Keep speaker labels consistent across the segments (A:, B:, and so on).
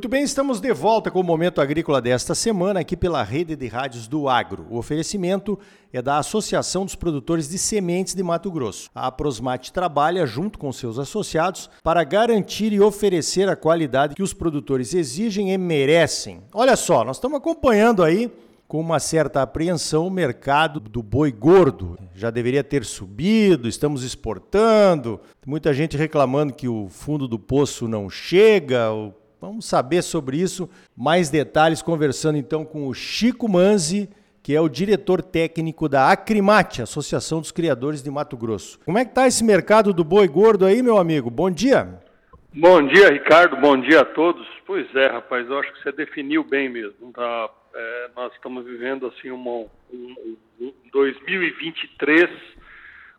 A: Muito bem, estamos de volta com o Momento Agrícola desta semana aqui pela Rede de Rádios do Agro. O oferecimento é da Associação dos Produtores de Sementes de Mato Grosso. A Prosmate trabalha junto com seus associados para garantir e oferecer a qualidade que os produtores exigem e merecem. Olha só, nós estamos acompanhando aí com uma certa apreensão o mercado do boi gordo. Já deveria ter subido, estamos exportando. Muita gente reclamando que o fundo do poço não chega, Vamos saber sobre isso, mais detalhes, conversando então com o Chico Manzi, que é o diretor técnico da Acrimate, Associação dos Criadores de Mato Grosso. Como é que está esse mercado do boi gordo aí, meu amigo? Bom dia.
B: Bom dia, Ricardo. Bom dia a todos. Pois é, rapaz, eu acho que você definiu bem mesmo. Tá? É, nós estamos vivendo assim uma, um, um 2023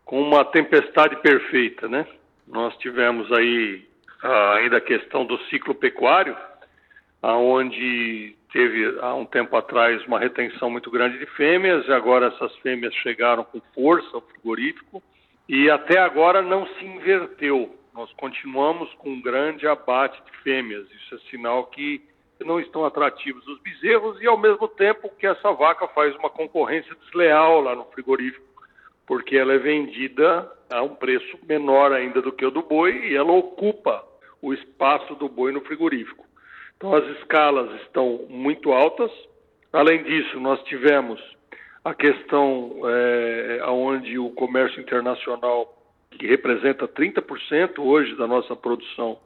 B: com uma tempestade perfeita, né? Nós tivemos aí ainda a questão do ciclo pecuário, aonde teve há um tempo atrás uma retenção muito grande de fêmeas e agora essas fêmeas chegaram com força ao frigorífico e até agora não se inverteu. Nós continuamos com um grande abate de fêmeas. Isso é sinal que não estão atrativos os bezerros e ao mesmo tempo que essa vaca faz uma concorrência desleal lá no frigorífico, porque ela é vendida a um preço menor ainda do que o do boi e ela ocupa o espaço do boi no frigorífico. Então as escalas estão muito altas. Além disso, nós tivemos a questão é, onde o comércio internacional, que representa 30% hoje da nossa produção,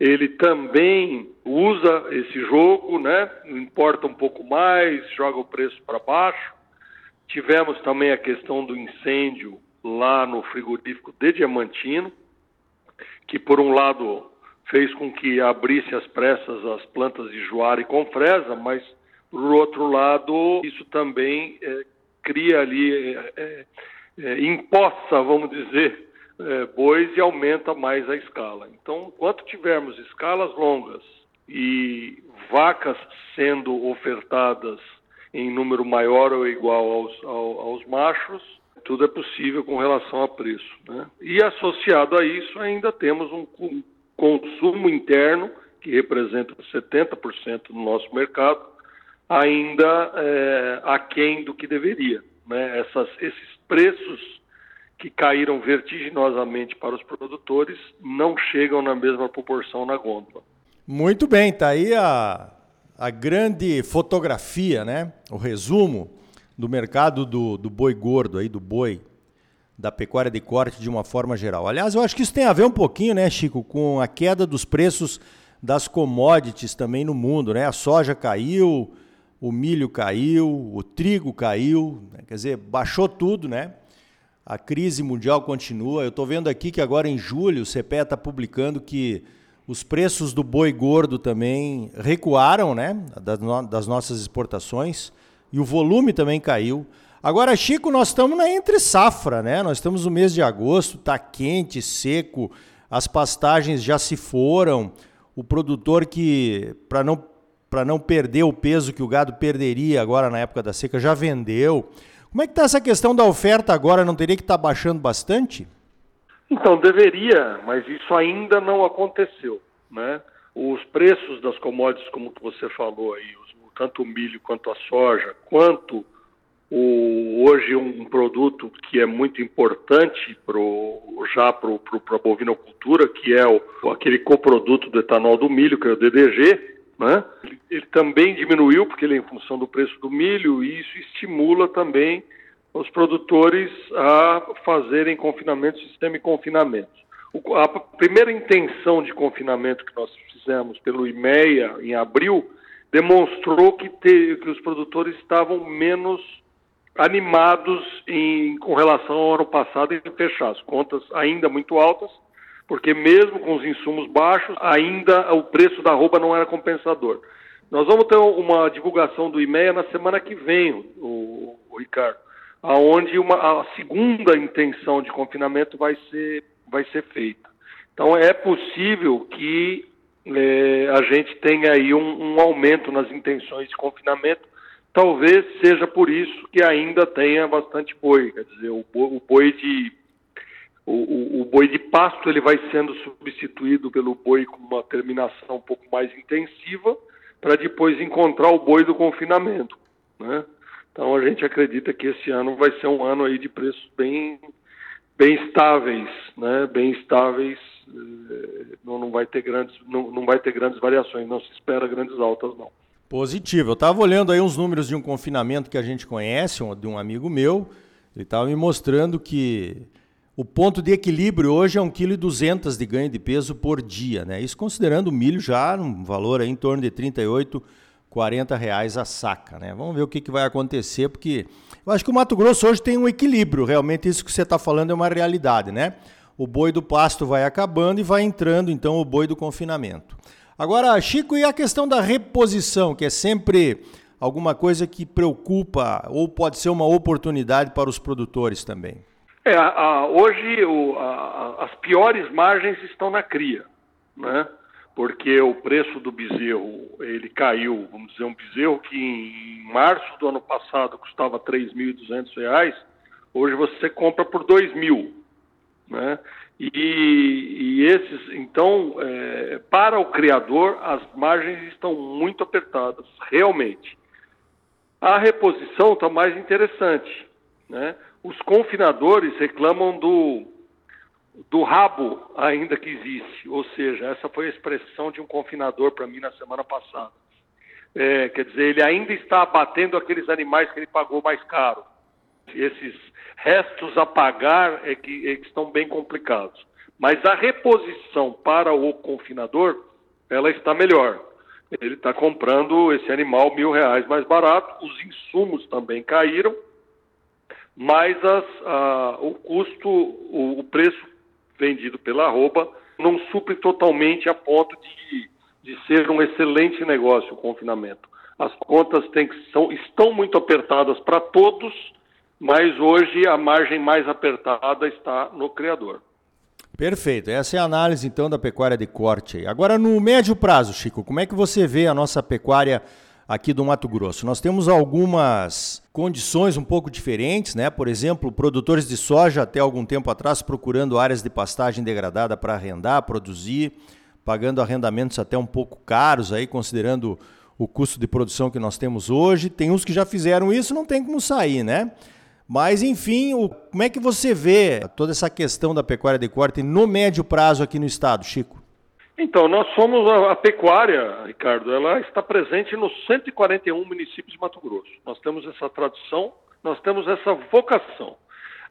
B: ele também usa esse jogo, né? importa um pouco mais, joga o preço para baixo. Tivemos também a questão do incêndio lá no frigorífico de Diamantino, que por um lado fez com que abrisse as pressas as plantas de joara e confresa, mas, por outro lado, isso também é, cria ali, é, é imposta, vamos dizer, é, bois e aumenta mais a escala. Então, enquanto tivermos escalas longas e vacas sendo ofertadas em número maior ou igual aos, aos machos, tudo é possível com relação a preço. Né? E associado a isso, ainda temos um, consumo interno, que representa 70% do nosso mercado, ainda é, aquém do que deveria. Né? Essas, esses preços que caíram vertiginosamente para os produtores não chegam na mesma proporção na gôndola.
A: Muito bem, está aí a, a grande fotografia, né? o resumo do mercado do, do boi gordo, aí, do boi da pecuária de corte de uma forma geral. Aliás, eu acho que isso tem a ver um pouquinho, né, Chico, com a queda dos preços das commodities também no mundo, né? A soja caiu, o milho caiu, o trigo caiu, né? quer dizer, baixou tudo, né? A crise mundial continua. Eu estou vendo aqui que agora em julho o CPE está publicando que os preços do boi gordo também recuaram, né? Das, no das nossas exportações e o volume também caiu. Agora, Chico, nós estamos na entre safra, né? Nós estamos no mês de agosto, tá quente, seco, as pastagens já se foram. O produtor que, para não, não perder o peso que o gado perderia agora na época da seca, já vendeu. Como é que está essa questão da oferta agora? Não teria que estar tá baixando bastante?
B: Então, deveria, mas isso ainda não aconteceu, né? Os preços das commodities, como você falou aí, tanto o milho quanto a soja, quanto o, hoje um produto que é muito importante pro, já para a bovinocultura, que é o, aquele coproduto do etanol do milho, que é o DDG, né? ele, ele também diminuiu, porque ele é em função do preço do milho, e isso estimula também os produtores a fazerem confinamento, sistema de confinamento. O, a primeira intenção de confinamento que nós fizemos pelo IMEA em abril demonstrou que, te, que os produtores estavam menos animados em, com relação ao ano passado em fechar as contas ainda muito altas, porque mesmo com os insumos baixos, ainda o preço da roupa não era compensador. Nós vamos ter uma divulgação do IMEA na semana que vem, o, o Ricardo, aonde uma, a segunda intenção de confinamento vai ser, vai ser feita. Então é possível que é, a gente tenha aí um, um aumento nas intenções de confinamento talvez seja por isso que ainda tenha bastante boi, quer dizer, o boi, de o, o, boi de pasto ele vai sendo substituído pelo boi com uma terminação um pouco mais intensiva para depois encontrar o boi do confinamento, né? Então a gente acredita que esse ano vai ser um ano aí de preços bem, bem estáveis, né? Bem estáveis, eh, não, não vai ter grandes, não, não vai ter grandes variações, não se espera grandes altas não.
A: Positivo. Eu estava olhando aí uns números de um confinamento que a gente conhece, de um amigo meu. Ele estava me mostrando que o ponto de equilíbrio hoje é 1,2 kg de ganho de peso por dia. Né? Isso considerando o milho já um valor aí em torno de 38, 40 reais a saca. Né? Vamos ver o que, que vai acontecer, porque eu acho que o Mato Grosso hoje tem um equilíbrio. Realmente isso que você está falando é uma realidade. Né? O boi do pasto vai acabando e vai entrando então o boi do confinamento. Agora, Chico, e a questão da reposição, que é sempre alguma coisa que preocupa ou pode ser uma oportunidade para os produtores também?
B: É, a, a, hoje o, a, as piores margens estão na cria, né? Porque o preço do bezerro ele caiu, vamos dizer, um bezerro que em março do ano passado custava R$ 3.200, hoje você compra por R$ 2.000, né? E, e, esses, então, é, para o criador, as margens estão muito apertadas, realmente. A reposição está mais interessante, né? Os confinadores reclamam do, do rabo ainda que existe, ou seja, essa foi a expressão de um confinador para mim na semana passada. É, quer dizer, ele ainda está abatendo aqueles animais que ele pagou mais caro. Esses restos a pagar é que, é que estão bem complicados. Mas a reposição para o confinador, ela está melhor. Ele está comprando esse animal mil reais mais barato, os insumos também caíram, mas as, a, o custo, o, o, preço vendido pela arroba não supre totalmente a ponto de, de ser um excelente negócio o confinamento. As contas que, são, estão muito apertadas para todos, mas hoje a margem mais apertada está no criador.
A: Perfeito. Essa é a análise então da pecuária de corte. Agora no médio prazo, Chico, como é que você vê a nossa pecuária aqui do Mato Grosso? Nós temos algumas condições um pouco diferentes, né? Por exemplo, produtores de soja até algum tempo atrás procurando áreas de pastagem degradada para arrendar, produzir, pagando arrendamentos até um pouco caros aí, considerando o custo de produção que nós temos hoje. Tem uns que já fizeram isso, não tem como sair, né? Mas, enfim, o, como é que você vê toda essa questão da pecuária de corte no médio prazo aqui no estado, Chico?
B: Então, nós somos a, a, pecuária, Ricardo, ela está presente nos 141 municípios de Mato Grosso. Nós temos essa tradução, nós temos essa vocação.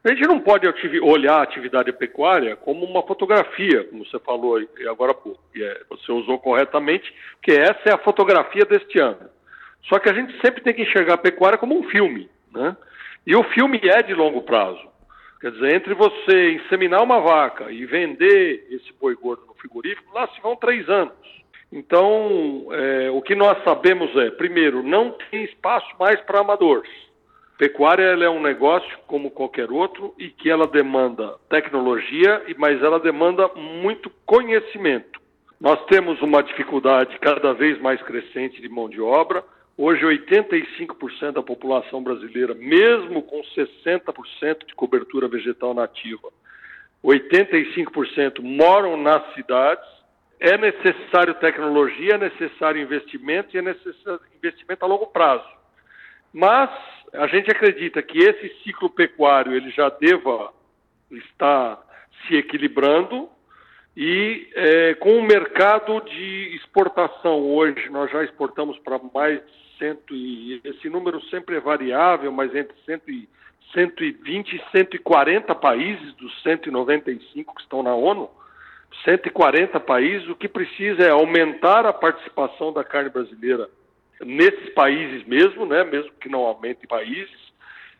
B: A gente não pode olhar a atividade pecuária como uma fotografia, como você falou agora há pouco, e é, você usou corretamente, que essa é a fotografia deste ano. Só que a gente sempre tem que enxergar a pecuária como um filme, né? E o filme é de longo prazo. Quer dizer, entre você inseminar uma vaca e vender esse boi gordo no frigorífico, lá se vão três anos. Então, é, o que nós sabemos é, primeiro, não tem espaço mais para amadores. Pecuária é um negócio como qualquer outro e que ela demanda tecnologia, mas ela demanda muito conhecimento. Nós temos uma dificuldade cada vez mais crescente de mão de obra. Hoje, 85% da população brasileira, mesmo com 60% de cobertura vegetal nativa, 85% moram nas cidades. É necessário tecnologia, é necessário investimento e é necessário investimento a longo prazo. Mas a gente acredita que esse ciclo pecuário ele já deva estar se equilibrando e é, com o mercado de exportação hoje, nós já exportamos para mais de cento e esse número sempre é variável, mas entre cento e, 120 e 140 países dos 195 que estão na ONU, 140 países, o que precisa é aumentar a participação da carne brasileira nesses países mesmo, né, mesmo que não aumente países,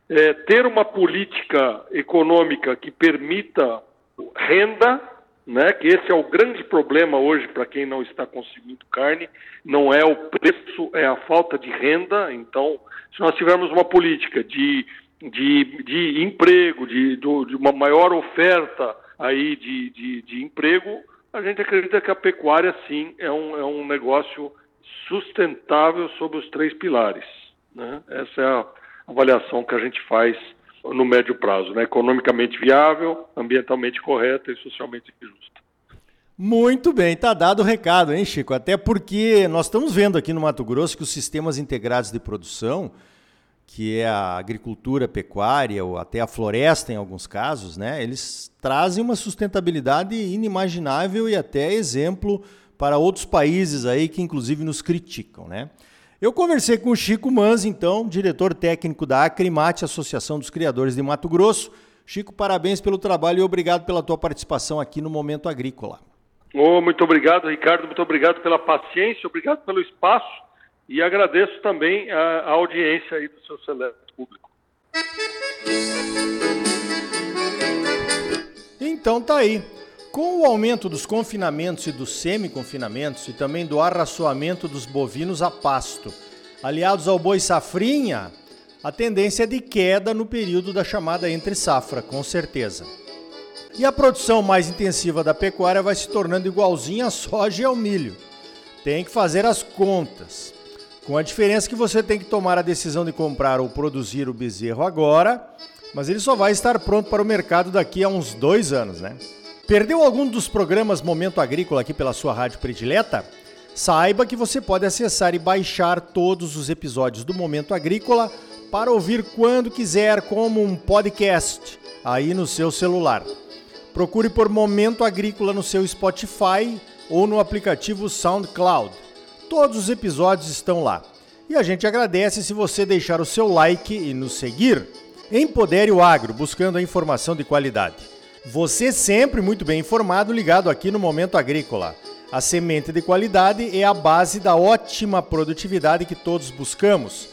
B: é, ter uma política econômica que permita renda né? Que esse é o grande problema hoje para quem não está conseguindo carne, não é o preço, é a falta de renda. Então, se nós tivermos uma política de, de, de emprego, de, de uma maior oferta aí de, de, de emprego, a gente acredita que a pecuária sim é um, é um negócio sustentável sobre os três pilares. Né? Essa é a avaliação que a gente faz no médio prazo, né? economicamente viável, ambientalmente correta e socialmente justa.
A: Muito bem, tá dado o recado, hein, Chico? Até porque nós estamos vendo aqui no Mato Grosso que os sistemas integrados de produção, que é a agricultura pecuária ou até a floresta em alguns casos, né, eles trazem uma sustentabilidade inimaginável e até exemplo para outros países aí que inclusive nos criticam, né? Eu conversei com o Chico Manz, então, diretor técnico da Acrimate, Associação dos Criadores de Mato Grosso. Chico, parabéns pelo trabalho e obrigado pela tua participação aqui no Momento Agrícola.
B: Oh, muito obrigado, Ricardo. Muito obrigado pela paciência, obrigado pelo espaço e agradeço também a, a audiência aí do seu seleto público.
A: Então tá aí. Com o aumento dos confinamentos e dos semi-confinamentos e também do arraçoamento dos bovinos a pasto, aliados ao boi safrinha, a tendência é de queda no período da chamada entre safra, com certeza. E a produção mais intensiva da pecuária vai se tornando igualzinha à soja e ao milho. Tem que fazer as contas. Com a diferença que você tem que tomar a decisão de comprar ou produzir o bezerro agora, mas ele só vai estar pronto para o mercado daqui a uns dois anos, né? Perdeu algum dos programas Momento Agrícola aqui pela sua rádio predileta? Saiba que você pode acessar e baixar todos os episódios do Momento Agrícola para ouvir quando quiser, como um podcast, aí no seu celular. Procure por Momento Agrícola no seu Spotify ou no aplicativo SoundCloud. Todos os episódios estão lá. E a gente agradece se você deixar o seu like e nos seguir. Empodere o Agro, buscando a informação de qualidade. Você sempre muito bem informado, ligado aqui no Momento Agrícola. A semente de qualidade é a base da ótima produtividade que todos buscamos.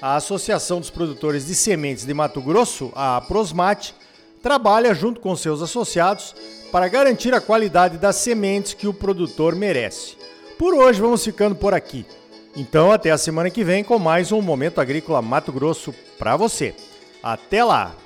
A: A Associação dos Produtores de Sementes de Mato Grosso, a Prosmate, trabalha junto com seus associados para garantir a qualidade das sementes que o produtor merece. Por hoje vamos ficando por aqui. Então até a semana que vem com mais um Momento Agrícola Mato Grosso para você. Até lá!